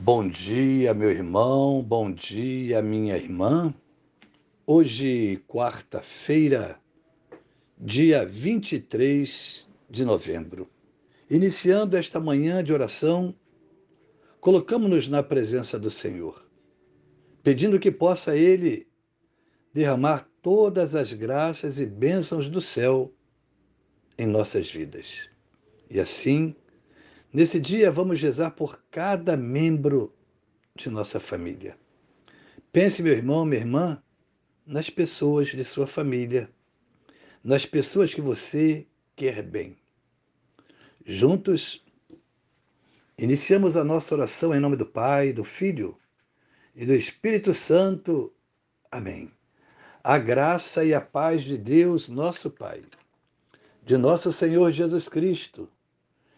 Bom dia, meu irmão, bom dia, minha irmã. Hoje, quarta-feira, dia 23 de novembro. Iniciando esta manhã de oração, colocamos-nos na presença do Senhor, pedindo que possa Ele derramar todas as graças e bênçãos do céu em nossas vidas. E assim, Nesse dia, vamos rezar por cada membro de nossa família. Pense, meu irmão, minha irmã, nas pessoas de sua família, nas pessoas que você quer bem. Juntos, iniciamos a nossa oração em nome do Pai, do Filho e do Espírito Santo. Amém. A graça e a paz de Deus, nosso Pai, de nosso Senhor Jesus Cristo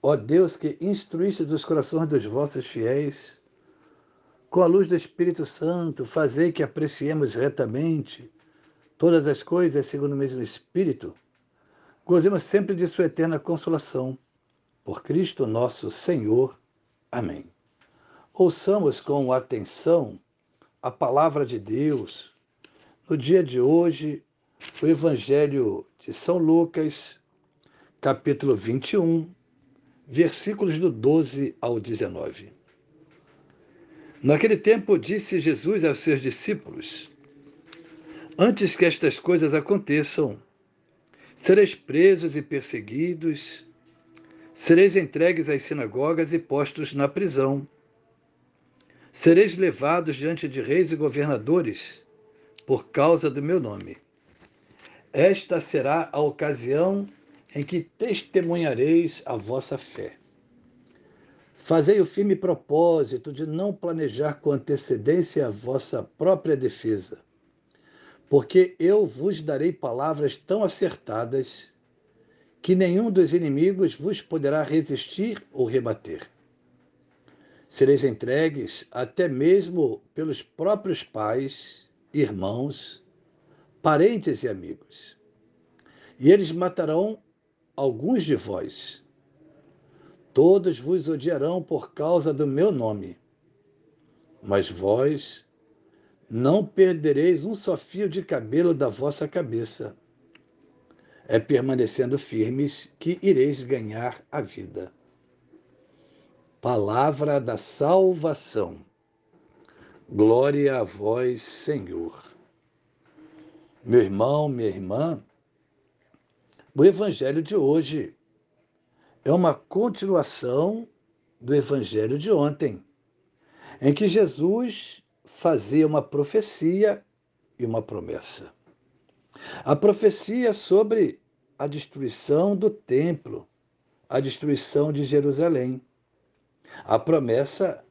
Ó Deus que instruístes os corações dos vossos fiéis, com a luz do Espírito Santo, fazei que apreciemos retamente todas as coisas segundo o mesmo Espírito, gozemos sempre de Sua eterna consolação. Por Cristo nosso Senhor. Amém. Ouçamos com atenção a palavra de Deus no dia de hoje, o Evangelho de São Lucas, capítulo 21, versículos do 12 ao 19. Naquele tempo disse Jesus aos seus discípulos: Antes que estas coisas aconteçam, sereis presos e perseguidos, sereis entregues às sinagogas e postos na prisão. Sereis levados diante de reis e governadores por causa do meu nome. Esta será a ocasião em que testemunhareis a vossa fé. Fazei o firme propósito de não planejar com antecedência a vossa própria defesa, porque eu vos darei palavras tão acertadas que nenhum dos inimigos vos poderá resistir ou rebater. Sereis entregues até mesmo pelos próprios pais, irmãos, parentes e amigos. E eles matarão alguns de vós. Todos vos odiarão por causa do meu nome. Mas vós não perdereis um só fio de cabelo da vossa cabeça. É permanecendo firmes que ireis ganhar a vida. Palavra da salvação. Glória a vós, Senhor. Meu irmão, minha irmã, o evangelho de hoje é uma continuação do evangelho de ontem, em que Jesus fazia uma profecia e uma promessa. A profecia sobre a destruição do templo, a destruição de Jerusalém. A promessa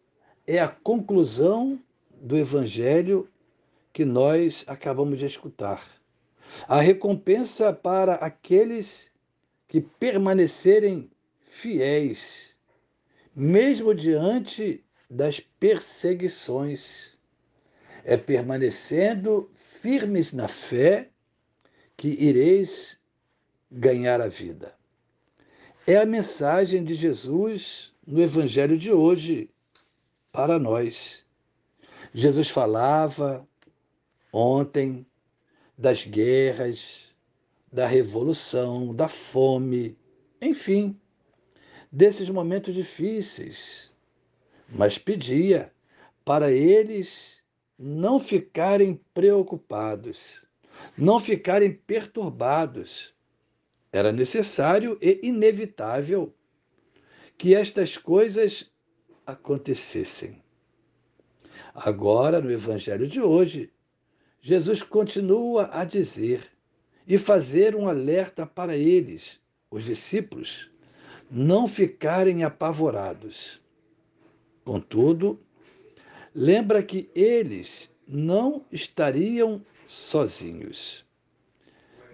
é a conclusão do evangelho que nós acabamos de escutar a recompensa para aqueles que permanecerem fiéis, mesmo diante das perseguições. É permanecendo firmes na fé que ireis ganhar a vida. É a mensagem de Jesus no Evangelho de hoje para nós. Jesus falava ontem, das guerras, da revolução, da fome, enfim, desses momentos difíceis. Mas pedia para eles não ficarem preocupados, não ficarem perturbados. Era necessário e inevitável que estas coisas acontecessem. Agora, no Evangelho de hoje, Jesus continua a dizer e fazer um alerta para eles, os discípulos, não ficarem apavorados. Contudo, lembra que eles não estariam sozinhos.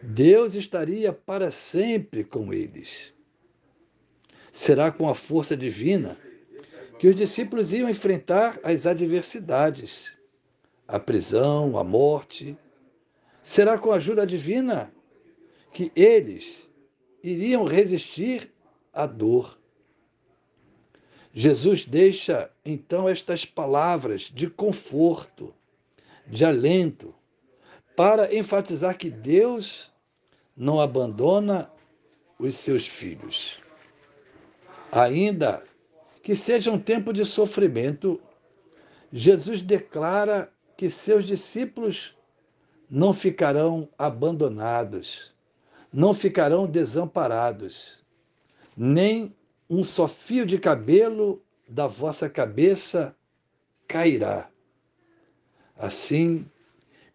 Deus estaria para sempre com eles. Será com a força divina que os discípulos iam enfrentar as adversidades, a prisão, a morte. Será com a ajuda divina que eles iriam resistir à dor. Jesus deixa então estas palavras de conforto, de alento, para enfatizar que Deus não abandona os seus filhos. Ainda que seja um tempo de sofrimento, Jesus declara que seus discípulos não ficarão abandonados, não ficarão desamparados, nem um só fio de cabelo da vossa cabeça cairá. Assim,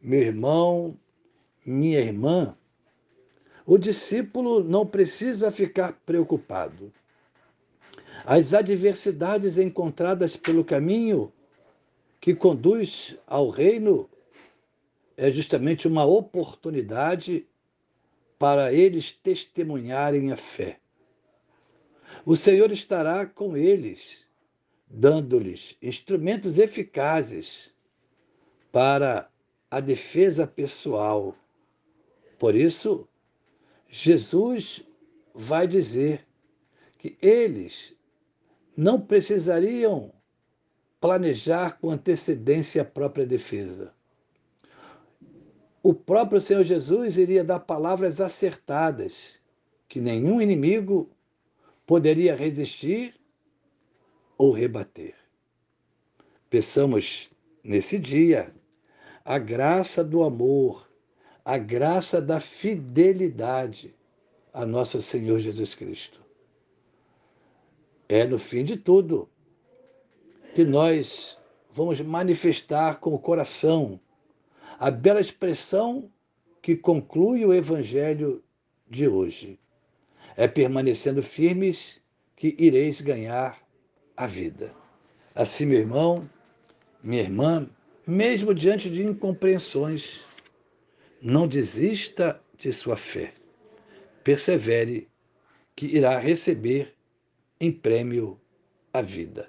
meu irmão, minha irmã, o discípulo não precisa ficar preocupado. As adversidades encontradas pelo caminho que conduz ao reino é justamente uma oportunidade para eles testemunharem a fé. O Senhor estará com eles, dando-lhes instrumentos eficazes para a defesa pessoal. Por isso, Jesus vai dizer que eles não precisariam planejar com antecedência a própria defesa. O próprio Senhor Jesus iria dar palavras acertadas que nenhum inimigo poderia resistir ou rebater. Peçamos nesse dia a graça do amor, a graça da fidelidade a nosso Senhor Jesus Cristo. É no fim de tudo que nós vamos manifestar com o coração a bela expressão que conclui o Evangelho de hoje. É permanecendo firmes que ireis ganhar a vida. Assim, meu irmão, minha irmã, mesmo diante de incompreensões, não desista de sua fé. Persevere, que irá receber em prêmio a vida.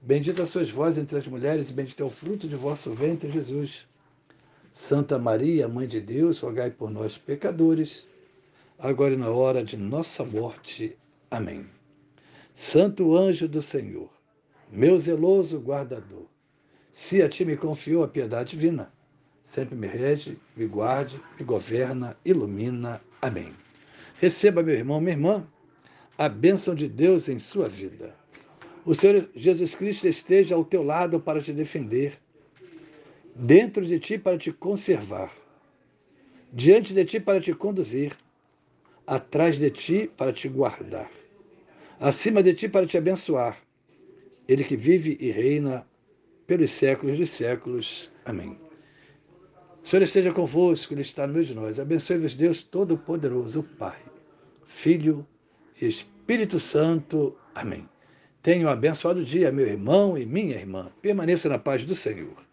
Bendita sois vós entre as mulheres, e bendito é o fruto de vosso ventre, Jesus. Santa Maria, Mãe de Deus, rogai por nós, pecadores, agora e na hora de nossa morte. Amém. Santo anjo do Senhor, meu zeloso guardador, se a ti me confiou a piedade divina, sempre me rege, me guarde, me governa, ilumina. Amém. Receba, meu irmão, minha irmã, a bênção de Deus em sua vida. O Senhor Jesus Cristo esteja ao teu lado para te defender, dentro de ti para te conservar, diante de ti para te conduzir, atrás de ti para te guardar, acima de ti para te abençoar. Ele que vive e reina pelos séculos dos séculos. Amém. O Senhor esteja convosco, Ele está no meio de nós. Abençoe-vos, Deus Todo-Poderoso, Pai, Filho e Espírito Santo. Amém. Tenha um abençoado dia, meu irmão e minha irmã. Permaneça na paz do Senhor.